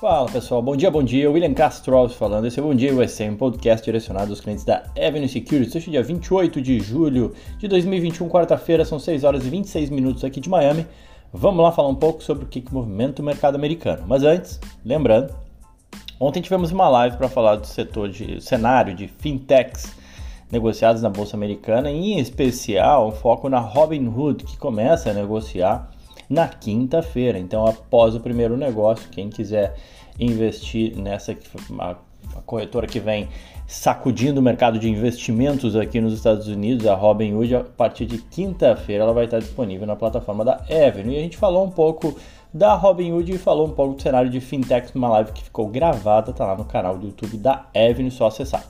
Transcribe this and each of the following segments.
Fala pessoal, bom dia, bom dia. William Castro falando. Esse é o Bom Dia USA, um podcast direcionado aos clientes da Avenue Securities. Hoje é dia 28 de julho de 2021, quarta-feira, são 6 horas e 26 minutos aqui de Miami. Vamos lá falar um pouco sobre o que, que movimenta o mercado americano. Mas antes, lembrando, ontem tivemos uma live para falar do setor de cenário de fintechs negociados na bolsa americana, em especial um foco na Robinhood, que começa a negociar na quinta-feira. Então, após o primeiro negócio, quem quiser investir nessa a, corretora que vem sacudindo o mercado de investimentos aqui nos Estados Unidos, a Robinhood, a partir de quinta-feira ela vai estar disponível na plataforma da Avenue. E a gente falou um pouco da Robinhood e falou um pouco do cenário de fintechs numa live que ficou gravada, tá lá no canal do YouTube da Avenue, só acessar.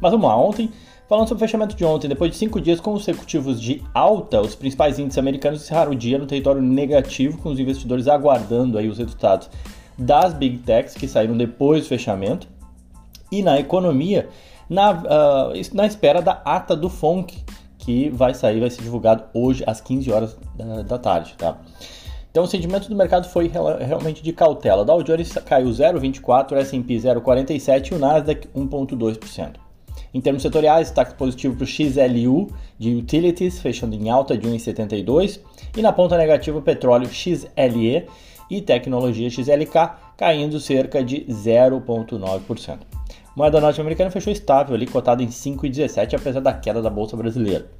Mas vamos lá, ontem Falando sobre o fechamento de ontem, depois de cinco dias consecutivos de alta, os principais índices americanos encerraram o dia no território negativo, com os investidores aguardando aí os resultados das Big Techs que saíram depois do fechamento. E na economia, na, uh, na espera da ata do FONC, que vai sair, vai ser divulgado hoje às 15 horas da, da tarde, tá? Então o sentimento do mercado foi realmente de cautela. Dow Jones caiu 0,24, S&P 0,47 e o Nasdaq 1,2%. Em termos setoriais, destaque positivo para o XLU de Utilities, fechando em alta de 1,72, e na ponta negativa o petróleo XLE e tecnologia XLK, caindo cerca de 0,9%. Moeda norte-americana fechou estável ali, cotada em 5,17, apesar da queda da bolsa brasileira.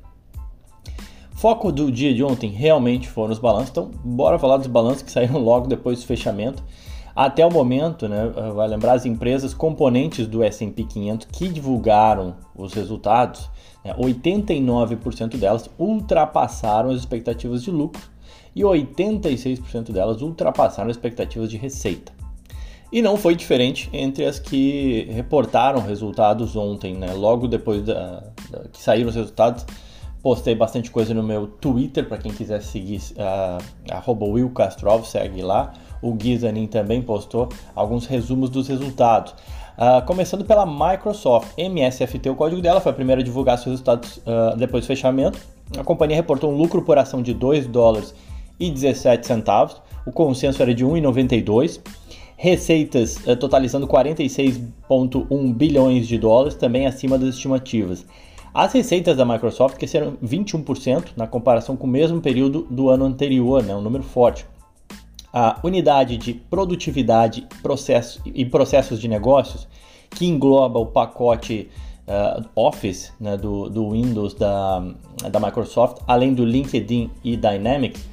Foco do dia de ontem realmente foram os balanços, então bora falar dos balanços que saíram logo depois do fechamento. Até o momento, né, vai lembrar as empresas componentes do S&P 500 que divulgaram os resultados, né, 89% delas ultrapassaram as expectativas de lucro e 86% delas ultrapassaram as expectativas de receita. E não foi diferente entre as que reportaram resultados ontem, né? Logo depois da, da, que saíram os resultados, postei bastante coisa no meu Twitter para quem quiser seguir uh, Will segue lá. O Gizanin também postou alguns resumos dos resultados. Uh, começando pela Microsoft, MSFT, o código dela foi a primeira a divulgar seus resultados uh, depois do fechamento. A companhia reportou um lucro por ação de 2 dólares e 17 centavos. O consenso era de 1,92. Receitas uh, totalizando 46,1 bilhões de dólares, também acima das estimativas. As receitas da Microsoft cresceram 21% na comparação com o mesmo período do ano anterior, né, um número forte a unidade de produtividade processo, e processos de negócios, que engloba o pacote uh, Office né, do, do, Windows da, da Microsoft, além do LinkedIn e Dynamics,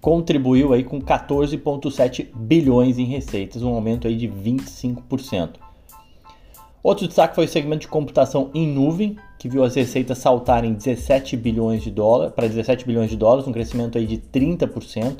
contribuiu aí com 14,7 bilhões em receitas, um aumento aí de 25%. Outro destaque foi o segmento de computação em nuvem, que viu as receitas saltarem 17 bilhões de dólares para 17 bilhões de dólares, um crescimento aí de 30%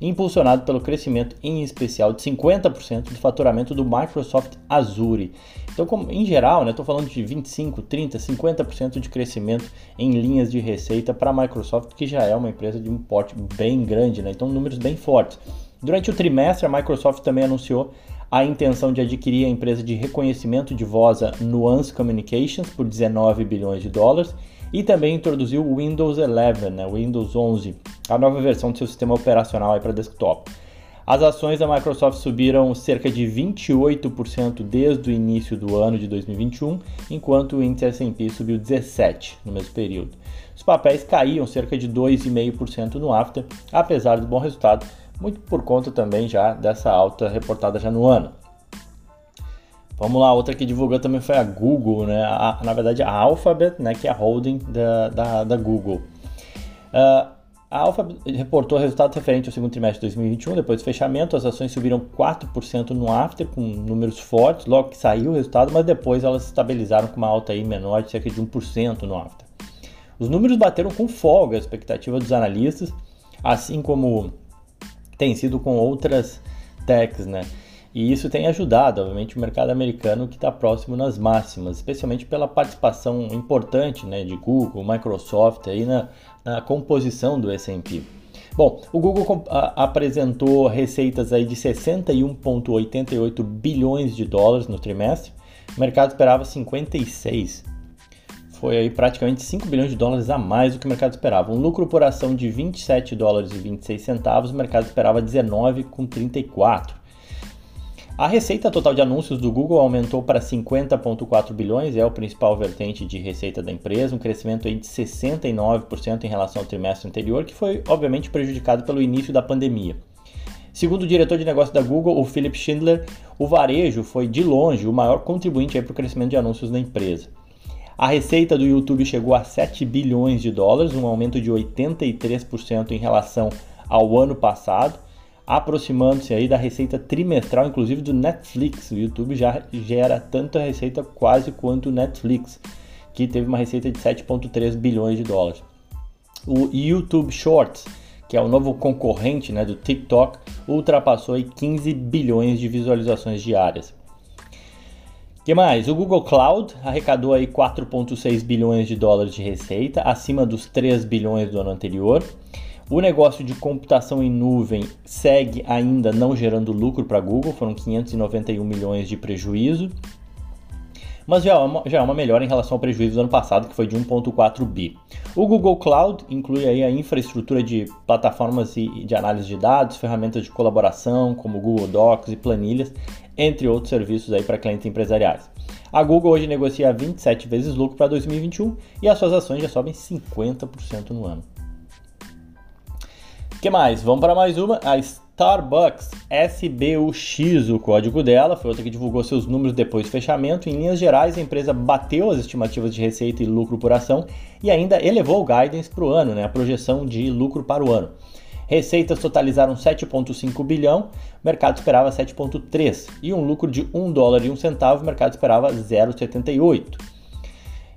impulsionado pelo crescimento em especial de 50% do faturamento do Microsoft Azure. Então, como, em geral, estou né, falando de 25, 30, 50% de crescimento em linhas de receita para a Microsoft, que já é uma empresa de um porte bem grande, né? então números bem fortes. Durante o trimestre, a Microsoft também anunciou a intenção de adquirir a empresa de reconhecimento de voz Nuance Communications por 19 bilhões de dólares e também introduziu o Windows 11, né, Windows 11, a nova versão do seu sistema operacional para desktop. As ações da Microsoft subiram cerca de 28% desde o início do ano de 2021, enquanto o índice S&P subiu 17% no mesmo período. Os papéis caíam cerca de 2,5% no after, apesar do bom resultado, muito por conta também já dessa alta reportada já no ano. Vamos lá, outra que divulgou também foi a Google, né? A, na verdade, a Alphabet, né? Que é a holding da, da, da Google. Uh, a Alphabet reportou resultados referentes ao segundo trimestre de 2021. Depois do fechamento, as ações subiram 4% no after, com números fortes, logo que saiu o resultado, mas depois elas se estabilizaram com uma alta aí menor de cerca de 1% no after. Os números bateram com folga a expectativa dos analistas, assim como tem sido com outras techs, né? E isso tem ajudado, obviamente, o mercado americano que está próximo nas máximas, especialmente pela participação importante né, de Google, Microsoft aí na, na composição do S&P. Bom, o Google apresentou receitas aí de 61,88 bilhões de dólares no trimestre. O mercado esperava 56. Foi aí praticamente 5 bilhões de dólares a mais do que o mercado esperava. Um lucro por ação de 27 dólares e 26 centavos, o mercado esperava 19,34. A receita total de anúncios do Google aumentou para 50,4 bilhões, é o principal vertente de receita da empresa, um crescimento de 69% em relação ao trimestre anterior, que foi obviamente prejudicado pelo início da pandemia. Segundo o diretor de negócio da Google, o Philip Schindler, o varejo foi de longe o maior contribuinte para o crescimento de anúncios da empresa. A receita do YouTube chegou a 7 bilhões de dólares, um aumento de 83% em relação ao ano passado aproximando-se aí da receita trimestral, inclusive do Netflix. O YouTube já gera tanta receita quase quanto o Netflix, que teve uma receita de 7,3 bilhões de dólares. O YouTube Shorts, que é o novo concorrente né, do TikTok, ultrapassou aí 15 bilhões de visualizações diárias. que mais? O Google Cloud arrecadou aí 4,6 bilhões de dólares de receita, acima dos 3 bilhões do ano anterior. O negócio de computação em nuvem segue ainda não gerando lucro para a Google, foram 591 milhões de prejuízo, mas já é, uma, já é uma melhora em relação ao prejuízo do ano passado, que foi de 1,4 bi. O Google Cloud inclui aí a infraestrutura de plataformas de análise de dados, ferramentas de colaboração, como Google Docs e planilhas, entre outros serviços aí para clientes empresariais. A Google hoje negocia 27 vezes lucro para 2021 e as suas ações já sobem 50% no ano que mais? Vamos para mais uma. A Starbucks SBUX, o código dela, foi outra que divulgou seus números depois do fechamento. Em linhas gerais, a empresa bateu as estimativas de receita e lucro por ação e ainda elevou o guidance para o ano, né, a projeção de lucro para o ano. Receitas totalizaram 7,5 bilhão, o mercado esperava 7,3 e um lucro de 1 dólar e 1 centavo, o mercado esperava 0,78.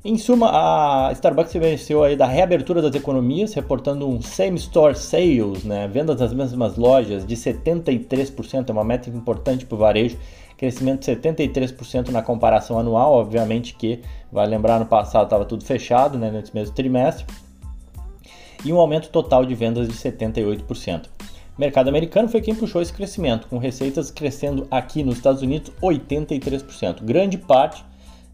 Em suma, a Starbucks se venceu aí da reabertura das economias, reportando um same-store sales, né, vendas nas mesmas lojas, de 73%, é uma meta importante para o varejo, crescimento de 73% na comparação anual, obviamente que, vai lembrar, no passado estava tudo fechado, né, nesse mesmo trimestre, e um aumento total de vendas de 78%. O mercado americano foi quem puxou esse crescimento, com receitas crescendo aqui nos Estados Unidos 83%. Grande parte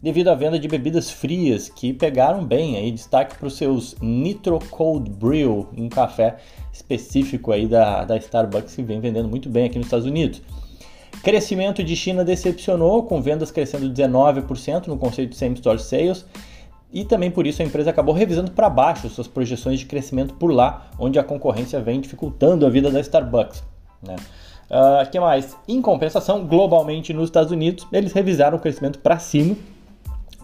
devido à venda de bebidas frias que pegaram bem aí destaque para os seus Nitro Cold Brew, um café específico aí da, da Starbucks que vem vendendo muito bem aqui nos Estados Unidos. Crescimento de China decepcionou, com vendas crescendo 19% no conceito de Same Store Sales, e também por isso a empresa acabou revisando para baixo suas projeções de crescimento por lá, onde a concorrência vem dificultando a vida da Starbucks. Né? Uh, que mais? Em compensação, globalmente nos Estados Unidos, eles revisaram o crescimento para cima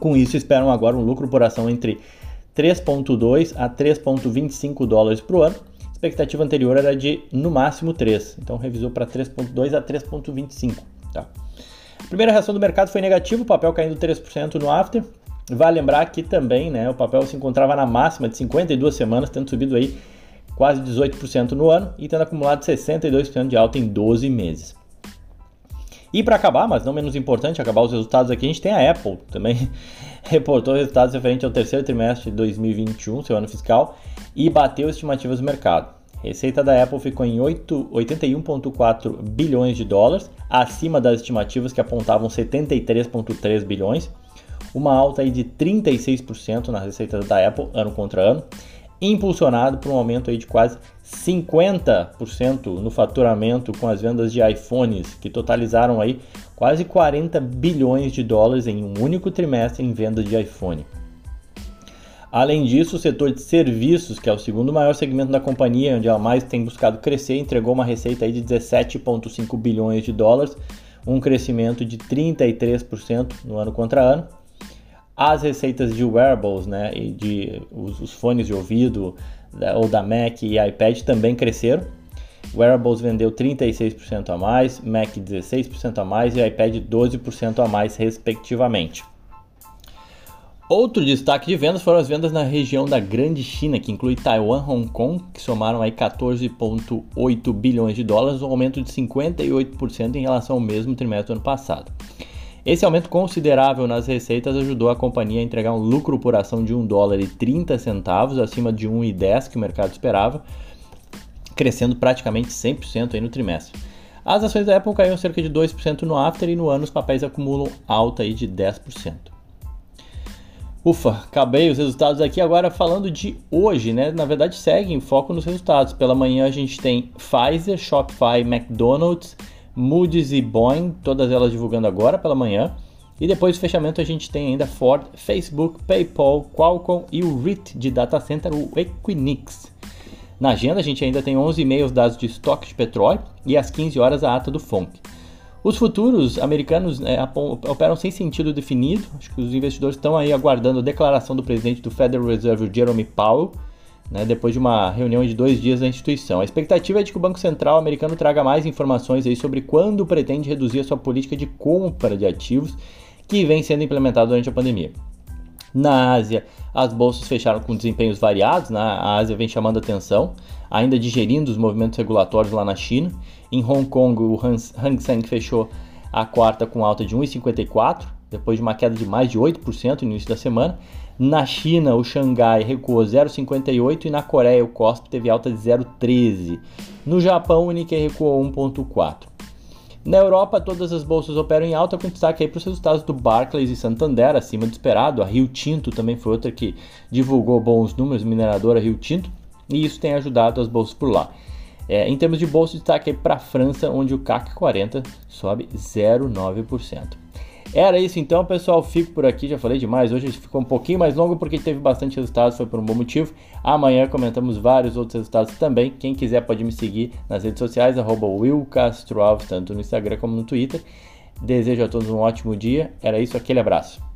com isso, esperam agora um lucro por ação entre 3,2 a 3,25 dólares por ano. A expectativa anterior era de no máximo 3, então revisou para 3,2 a 3,25. Tá? A primeira reação do mercado foi negativa, o papel caindo 3% no after. Vale lembrar que também né, o papel se encontrava na máxima de 52 semanas, tendo subido aí quase 18% no ano e tendo acumulado 62% de alta em 12 meses. E para acabar, mas não menos importante, acabar os resultados aqui, a gente tem a Apple também reportou resultados referentes ao terceiro trimestre de 2021, seu ano fiscal, e bateu estimativas do mercado. Receita da Apple ficou em 81,4 bilhões de dólares, acima das estimativas que apontavam 73,3 bilhões, uma alta aí de 36% na receita da Apple ano contra ano, impulsionado por um aumento aí de quase 50% no faturamento com as vendas de iPhones, que totalizaram aí quase 40 bilhões de dólares em um único trimestre em vendas de iPhone. Além disso, o setor de serviços, que é o segundo maior segmento da companhia, onde ela mais tem buscado crescer, entregou uma receita aí de 17,5 bilhões de dólares, um crescimento de 33% no ano contra ano, as receitas de wearables, né, e de os, os fones de ouvido ou da Mac e iPad também cresceram. Wearables vendeu 36% a mais, Mac 16% a mais e iPad 12% a mais, respectivamente. Outro destaque de vendas foram as vendas na região da Grande China, que inclui Taiwan Hong Kong, que somaram aí 14,8 bilhões de dólares, um aumento de 58% em relação ao mesmo trimestre do ano passado. Esse aumento considerável nas receitas ajudou a companhia a entregar um lucro por ação de 1 dólar e 30 centavos, acima de 1,10 que o mercado esperava, crescendo praticamente 100% aí no trimestre. As ações da Apple caíram cerca de 2% no after e no ano os papéis acumulam alta aí de 10%. Ufa, acabei os resultados aqui agora falando de hoje, né? Na verdade, segue em foco nos resultados. Pela manhã a gente tem Pfizer, Shopify, McDonald's, Moody's e Boeing, todas elas divulgando agora pela manhã. E depois do fechamento a gente tem ainda Ford, Facebook, PayPal, Qualcomm e o REIT de data center, o Equinix. Na agenda a gente ainda tem 11 e-mails dados de estoque de petróleo e às 15 horas a ata do FONC. Os futuros americanos é, operam sem sentido definido. Acho que os investidores estão aí aguardando a declaração do presidente do Federal Reserve, Jerome Powell, né, depois de uma reunião de dois dias da instituição. A expectativa é de que o Banco Central americano traga mais informações aí sobre quando pretende reduzir a sua política de compra de ativos que vem sendo implementada durante a pandemia. Na Ásia, as bolsas fecharam com desempenhos variados, né? a Ásia vem chamando atenção, ainda digerindo os movimentos regulatórios lá na China. Em Hong Kong, o Hang Seng fechou a quarta com alta de 1,54, depois de uma queda de mais de 8% no início da semana. Na China, o Xangai recuou 0,58 e na Coreia o Kospi teve alta de 0,13. No Japão, o Nikkei recuou 1,4. Na Europa, todas as bolsas operam em alta, com destaque para os resultados do Barclays e Santander, acima do esperado. A Rio Tinto também foi outra que divulgou bons números, mineradora Rio Tinto, e isso tem ajudado as bolsas por lá. É, em termos de bolsa, destaque para a França, onde o CAC 40 sobe 0,9%. Era isso então, pessoal. Fico por aqui, já falei demais. Hoje ficou um pouquinho mais longo porque teve bastante resultados, foi por um bom motivo. Amanhã comentamos vários outros resultados também. Quem quiser pode me seguir nas redes sociais, arroba tanto no Instagram como no Twitter. Desejo a todos um ótimo dia. Era isso, aquele abraço.